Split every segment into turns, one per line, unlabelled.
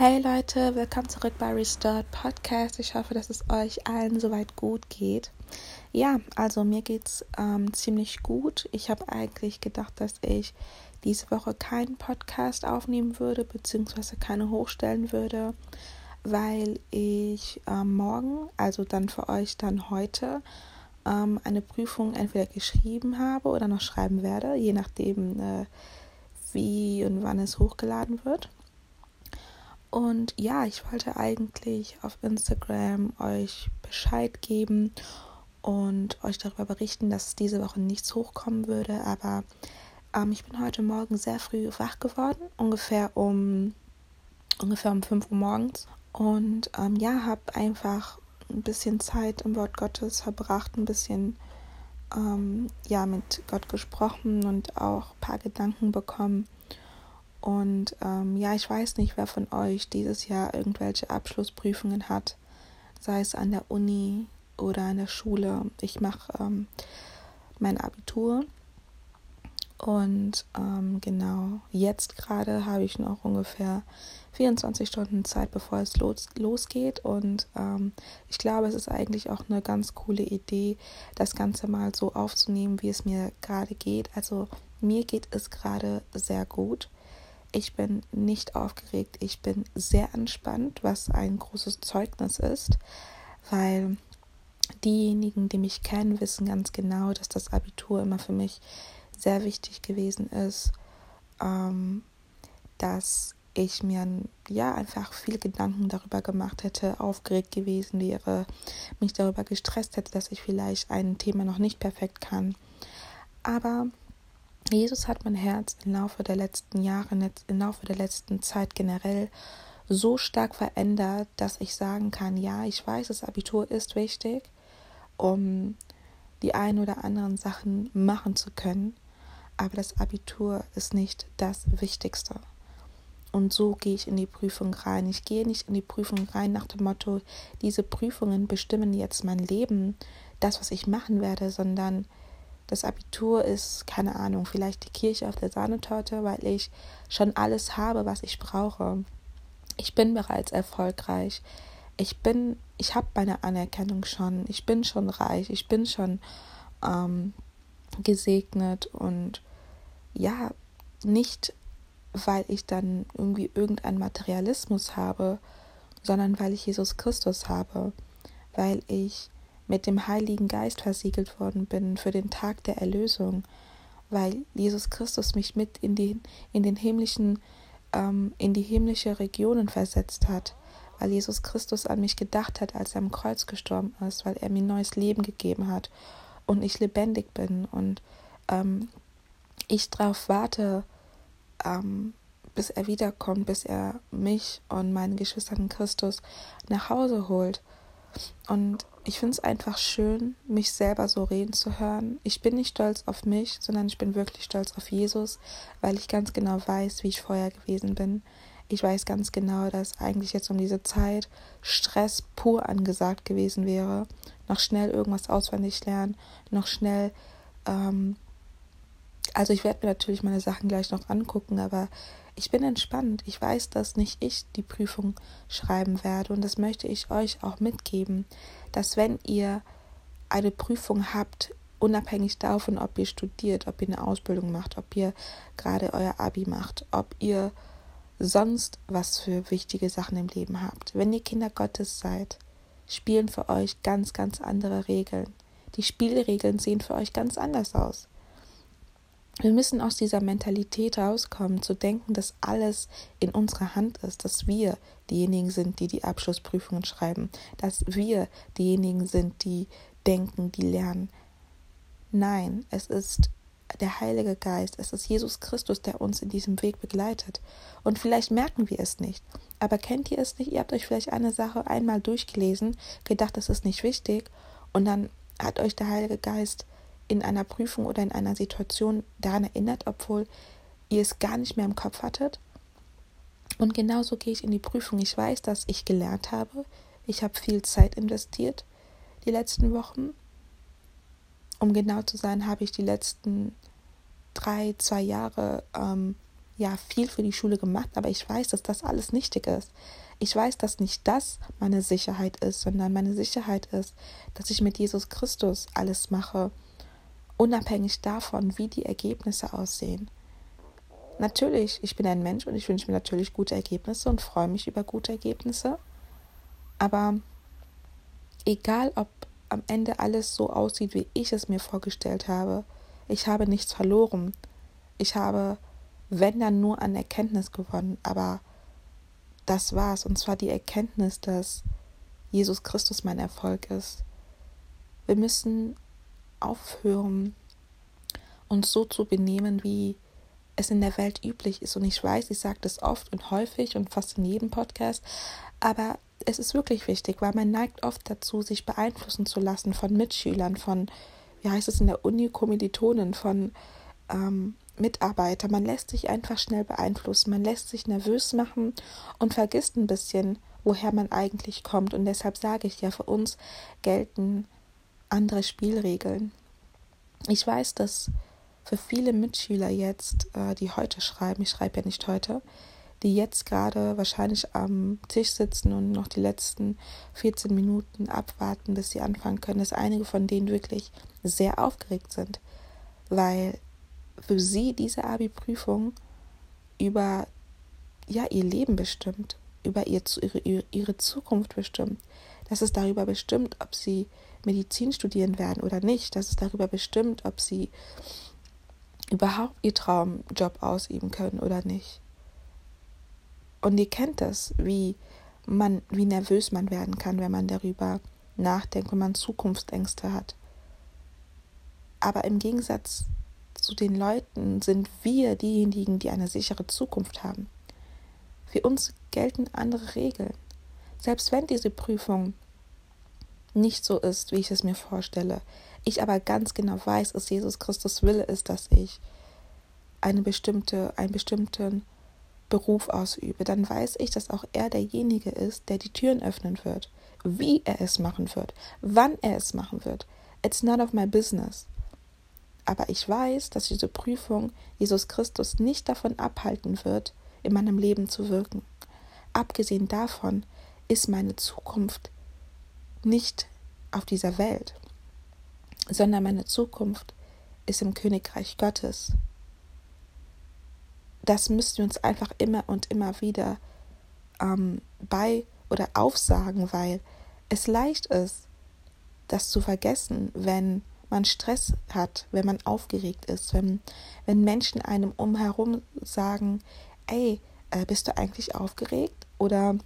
Hey Leute, willkommen zurück bei Restored Podcast. Ich hoffe, dass es euch allen soweit gut geht. Ja, also mir geht's ähm, ziemlich gut. Ich habe eigentlich gedacht, dass ich diese Woche keinen Podcast aufnehmen würde, beziehungsweise keine hochstellen würde, weil ich ähm, morgen, also dann für euch dann heute, ähm, eine Prüfung entweder geschrieben habe oder noch schreiben werde, je nachdem, äh, wie und wann es hochgeladen wird. Und ja, ich wollte eigentlich auf Instagram euch Bescheid geben und euch darüber berichten, dass diese Woche nichts hochkommen würde. Aber ähm, ich bin heute Morgen sehr früh wach geworden, ungefähr um ungefähr um 5 Uhr morgens. Und ähm, ja, habe einfach ein bisschen Zeit im Wort Gottes verbracht, ein bisschen ähm, ja mit Gott gesprochen und auch ein paar Gedanken bekommen und ähm, ja, ich weiß nicht, wer von euch dieses Jahr irgendwelche Abschlussprüfungen hat, sei es an der Uni oder an der Schule. Ich mache ähm, mein Abitur und ähm, genau jetzt gerade habe ich noch ungefähr 24 Stunden Zeit, bevor es los, losgeht. Und ähm, ich glaube, es ist eigentlich auch eine ganz coole Idee, das Ganze mal so aufzunehmen, wie es mir gerade geht. Also mir geht es gerade sehr gut. Ich bin nicht aufgeregt, ich bin sehr entspannt, was ein großes Zeugnis ist, weil diejenigen, die mich kennen, wissen ganz genau, dass das Abitur immer für mich sehr wichtig gewesen ist, ähm, dass ich mir ja einfach viel Gedanken darüber gemacht hätte, aufgeregt gewesen wäre, mich darüber gestresst hätte, dass ich vielleicht ein Thema noch nicht perfekt kann. Aber Jesus hat mein Herz im Laufe der letzten Jahre, im Laufe der letzten Zeit generell so stark verändert, dass ich sagen kann, ja, ich weiß, das Abitur ist wichtig, um die ein oder anderen Sachen machen zu können, aber das Abitur ist nicht das Wichtigste. Und so gehe ich in die Prüfung rein. Ich gehe nicht in die Prüfung rein nach dem Motto, diese Prüfungen bestimmen jetzt mein Leben, das, was ich machen werde, sondern das Abitur ist, keine Ahnung, vielleicht die Kirche auf der Sahnetorte, weil ich schon alles habe, was ich brauche. Ich bin bereits erfolgreich. Ich bin, ich habe meine Anerkennung schon. Ich bin schon reich. Ich bin schon ähm, gesegnet und ja, nicht weil ich dann irgendwie irgendeinen Materialismus habe, sondern weil ich Jesus Christus habe, weil ich mit dem Heiligen Geist versiegelt worden bin für den Tag der Erlösung, weil Jesus Christus mich mit in, die, in den himmlischen, ähm, in die himmlische Regionen versetzt hat, weil Jesus Christus an mich gedacht hat, als er am Kreuz gestorben ist, weil er mir neues Leben gegeben hat und ich lebendig bin und ähm, ich darauf warte, ähm, bis er wiederkommt, bis er mich und meine Geschwister in Christus nach Hause holt. Und ich finde es einfach schön, mich selber so reden zu hören. Ich bin nicht stolz auf mich, sondern ich bin wirklich stolz auf Jesus, weil ich ganz genau weiß, wie ich vorher gewesen bin. Ich weiß ganz genau, dass eigentlich jetzt um diese Zeit Stress pur angesagt gewesen wäre. Noch schnell irgendwas auswendig lernen, noch schnell. Ähm, also ich werde mir natürlich meine Sachen gleich noch angucken, aber ich bin entspannt. Ich weiß, dass nicht ich die Prüfung schreiben werde und das möchte ich euch auch mitgeben, dass wenn ihr eine Prüfung habt, unabhängig davon, ob ihr studiert, ob ihr eine Ausbildung macht, ob ihr gerade euer Abi macht, ob ihr sonst was für wichtige Sachen im Leben habt. Wenn ihr Kinder Gottes seid, spielen für euch ganz, ganz andere Regeln. Die Spielregeln sehen für euch ganz anders aus. Wir müssen aus dieser Mentalität rauskommen, zu denken, dass alles in unserer Hand ist, dass wir diejenigen sind, die die Abschlussprüfungen schreiben, dass wir diejenigen sind, die denken, die lernen. Nein, es ist der Heilige Geist, es ist Jesus Christus, der uns in diesem Weg begleitet. Und vielleicht merken wir es nicht. Aber kennt ihr es nicht? Ihr habt euch vielleicht eine Sache einmal durchgelesen, gedacht, das ist nicht wichtig, und dann hat euch der Heilige Geist in einer Prüfung oder in einer Situation daran erinnert, obwohl ihr es gar nicht mehr im Kopf hattet. Und genauso gehe ich in die Prüfung. Ich weiß, dass ich gelernt habe. Ich habe viel Zeit investiert die letzten Wochen. Um genau zu sein, habe ich die letzten drei, zwei Jahre ähm, ja viel für die Schule gemacht, aber ich weiß, dass das alles nichtig ist. Ich weiß, dass nicht das meine Sicherheit ist, sondern meine Sicherheit ist, dass ich mit Jesus Christus alles mache, unabhängig davon, wie die Ergebnisse aussehen. Natürlich, ich bin ein Mensch und ich wünsche mir natürlich gute Ergebnisse und freue mich über gute Ergebnisse. Aber egal, ob am Ende alles so aussieht, wie ich es mir vorgestellt habe, ich habe nichts verloren. Ich habe, wenn dann nur an Erkenntnis gewonnen, aber das war's. Und zwar die Erkenntnis, dass Jesus Christus mein Erfolg ist. Wir müssen aufhören, uns so zu benehmen, wie es in der Welt üblich ist. Und ich weiß, ich sage das oft und häufig und fast in jedem Podcast, aber es ist wirklich wichtig, weil man neigt oft dazu, sich beeinflussen zu lassen von Mitschülern, von, wie heißt es in der Uni, Kommilitonen, von ähm, Mitarbeitern. Man lässt sich einfach schnell beeinflussen, man lässt sich nervös machen und vergisst ein bisschen, woher man eigentlich kommt. Und deshalb sage ich ja, für uns gelten andere Spielregeln. Ich weiß, dass für viele Mitschüler jetzt, äh, die heute schreiben, ich schreibe ja nicht heute, die jetzt gerade wahrscheinlich am Tisch sitzen und noch die letzten 14 Minuten abwarten, bis sie anfangen können, dass einige von denen wirklich sehr aufgeregt sind, weil für sie diese Abi-Prüfung über ja, ihr Leben bestimmt, über ihr, ihre, ihre Zukunft bestimmt, dass es darüber bestimmt, ob sie Medizin studieren werden oder nicht, dass es darüber bestimmt, ob sie überhaupt ihr Traumjob ausüben können oder nicht. Und ihr kennt das, wie man, wie nervös man werden kann, wenn man darüber nachdenkt, wenn man Zukunftsängste hat. Aber im Gegensatz zu den Leuten sind wir diejenigen, die eine sichere Zukunft haben. Für uns gelten andere Regeln. Selbst wenn diese Prüfung nicht so ist, wie ich es mir vorstelle, ich aber ganz genau weiß, dass Jesus Christus Wille ist, dass ich eine bestimmte, einen bestimmten Beruf ausübe, dann weiß ich, dass auch er derjenige ist, der die Türen öffnen wird, wie er es machen wird, wann er es machen wird. It's none of my business. Aber ich weiß, dass diese Prüfung Jesus Christus nicht davon abhalten wird, in meinem Leben zu wirken. Abgesehen davon ist meine Zukunft nicht auf dieser Welt sondern meine Zukunft ist im Königreich Gottes. Das müssen wir uns einfach immer und immer wieder ähm, bei oder aufsagen, weil es leicht ist, das zu vergessen, wenn man Stress hat, wenn man aufgeregt ist, wenn, wenn Menschen einem umherum sagen, ey, äh, bist du eigentlich aufgeregt? Oder,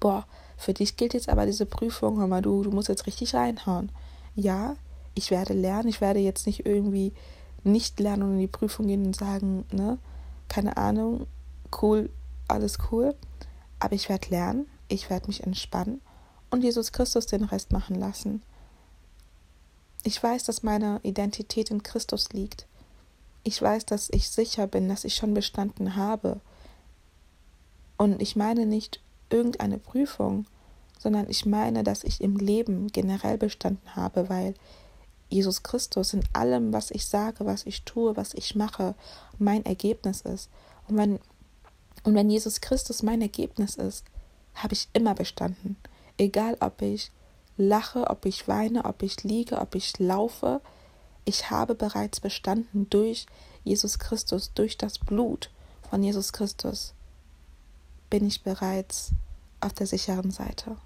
boah, für dich gilt jetzt aber diese Prüfung, hör mal, du, du musst jetzt richtig reinhauen. Ja, ich werde lernen, ich werde jetzt nicht irgendwie nicht lernen und in die Prüfung gehen und sagen, ne, keine Ahnung, cool, alles cool. Aber ich werde lernen, ich werde mich entspannen und Jesus Christus den Rest machen lassen. Ich weiß, dass meine Identität in Christus liegt. Ich weiß, dass ich sicher bin, dass ich schon bestanden habe. Und ich meine nicht irgendeine Prüfung, sondern ich meine, dass ich im Leben generell bestanden habe, weil Jesus Christus in allem, was ich sage, was ich tue, was ich mache, mein Ergebnis ist. Und wenn, und wenn Jesus Christus mein Ergebnis ist, habe ich immer bestanden. Egal, ob ich lache, ob ich weine, ob ich liege, ob ich laufe, ich habe bereits bestanden durch Jesus Christus, durch das Blut von Jesus Christus bin ich bereits auf der sicheren Seite.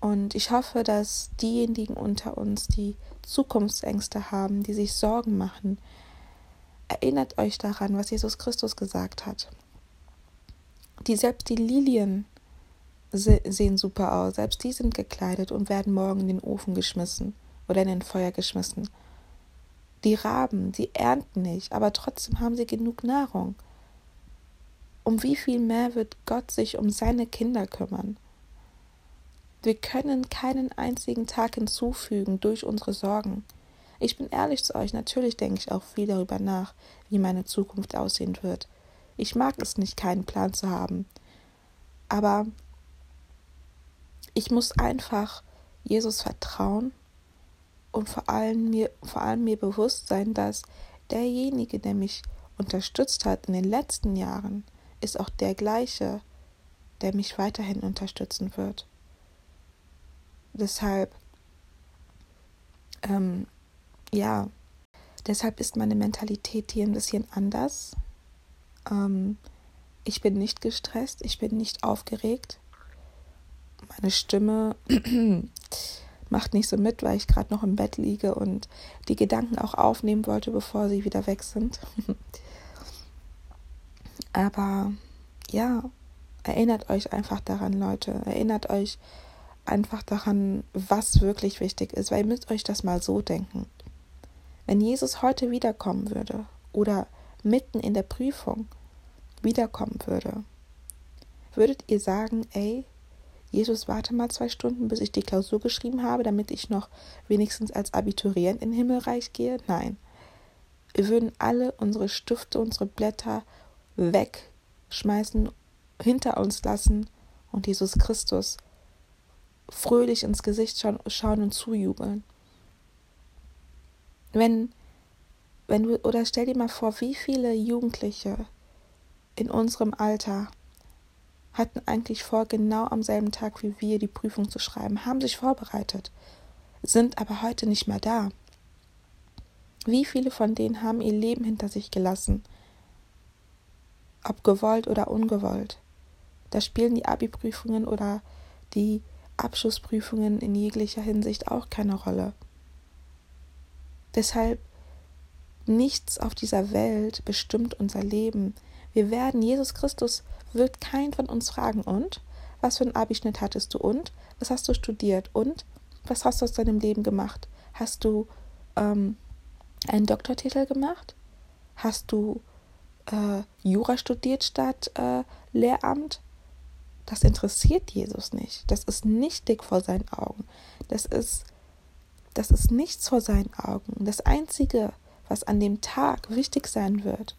Und ich hoffe, dass diejenigen unter uns, die Zukunftsängste haben, die sich Sorgen machen, erinnert euch daran, was Jesus Christus gesagt hat. Die selbst die Lilien sehen super aus, selbst die sind gekleidet und werden morgen in den Ofen geschmissen oder in den Feuer geschmissen. Die Raben, die ernten nicht, aber trotzdem haben sie genug Nahrung. Um wie viel mehr wird Gott sich um seine Kinder kümmern? Wir können keinen einzigen Tag hinzufügen durch unsere Sorgen. Ich bin ehrlich zu euch, natürlich denke ich auch viel darüber nach, wie meine Zukunft aussehen wird. Ich mag es nicht, keinen Plan zu haben. Aber ich muss einfach Jesus vertrauen und vor allem mir, vor allem mir bewusst sein, dass derjenige, der mich unterstützt hat in den letzten Jahren, ist auch der gleiche, der mich weiterhin unterstützen wird. Deshalb, ähm, ja, deshalb ist meine Mentalität hier ein bisschen anders. Ähm, ich bin nicht gestresst, ich bin nicht aufgeregt. Meine Stimme macht nicht so mit, weil ich gerade noch im Bett liege und die Gedanken auch aufnehmen wollte, bevor sie wieder weg sind. Aber ja, erinnert euch einfach daran, Leute. Erinnert euch einfach daran, was wirklich wichtig ist, weil ihr müsst euch das mal so denken. Wenn Jesus heute wiederkommen würde oder mitten in der Prüfung wiederkommen würde, würdet ihr sagen, ey, Jesus, warte mal zwei Stunden, bis ich die Klausur geschrieben habe, damit ich noch wenigstens als Abiturient in Himmelreich gehe? Nein. Wir würden alle unsere Stifte, unsere Blätter wegschmeißen, hinter uns lassen und Jesus Christus fröhlich ins Gesicht schauen, und zujubeln. Wenn, wenn du, oder stell dir mal vor, wie viele Jugendliche in unserem Alter hatten eigentlich vor, genau am selben Tag wie wir die Prüfung zu schreiben, haben sich vorbereitet, sind aber heute nicht mehr da. Wie viele von denen haben ihr Leben hinter sich gelassen, ob gewollt oder ungewollt? Da spielen die Abi-Prüfungen oder die Abschlussprüfungen in jeglicher Hinsicht auch keine Rolle. Deshalb nichts auf dieser Welt bestimmt unser Leben. Wir werden, Jesus Christus wird kein von uns fragen, und? Was für einen Abischnitt hattest du? Und? Was hast du studiert? Und? Was hast du aus deinem Leben gemacht? Hast du ähm, einen Doktortitel gemacht? Hast du äh, Jura studiert statt äh, Lehramt? Das interessiert Jesus nicht. Das ist nicht dick vor seinen Augen. Das ist, das ist nichts vor seinen Augen. Das Einzige, was an dem Tag wichtig sein wird,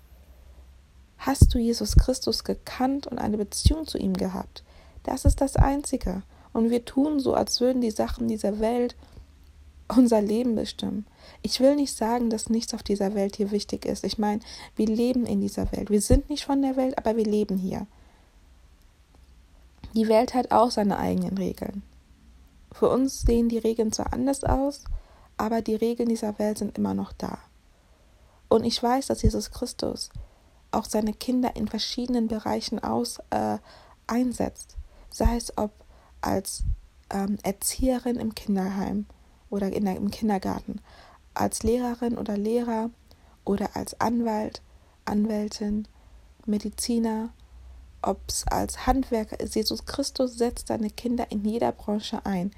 hast du Jesus Christus gekannt und eine Beziehung zu ihm gehabt. Das ist das Einzige. Und wir tun so, als würden die Sachen dieser Welt unser Leben bestimmen. Ich will nicht sagen, dass nichts auf dieser Welt hier wichtig ist. Ich meine, wir leben in dieser Welt. Wir sind nicht von der Welt, aber wir leben hier. Die Welt hat auch seine eigenen Regeln. Für uns sehen die Regeln zwar anders aus, aber die Regeln dieser Welt sind immer noch da. Und ich weiß, dass Jesus Christus auch seine Kinder in verschiedenen Bereichen aus äh, einsetzt, sei es ob als ähm, Erzieherin im Kinderheim oder in der, im Kindergarten, als Lehrerin oder Lehrer oder als Anwalt, Anwältin, Mediziner ob es als Handwerker ist. Jesus Christus setzt seine Kinder in jeder Branche ein,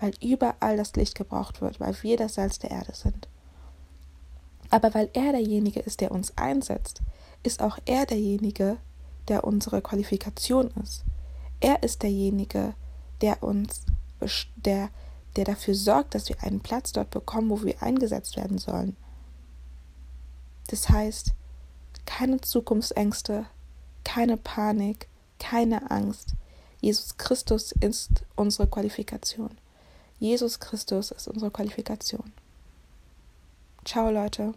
weil überall das Licht gebraucht wird, weil wir das Salz der Erde sind. Aber weil er derjenige ist, der uns einsetzt, ist auch er derjenige, der unsere Qualifikation ist. Er ist derjenige, der uns, der, der dafür sorgt, dass wir einen Platz dort bekommen, wo wir eingesetzt werden sollen. Das heißt, keine Zukunftsängste, keine Panik, keine Angst. Jesus Christus ist unsere Qualifikation. Jesus Christus ist unsere Qualifikation. Ciao Leute.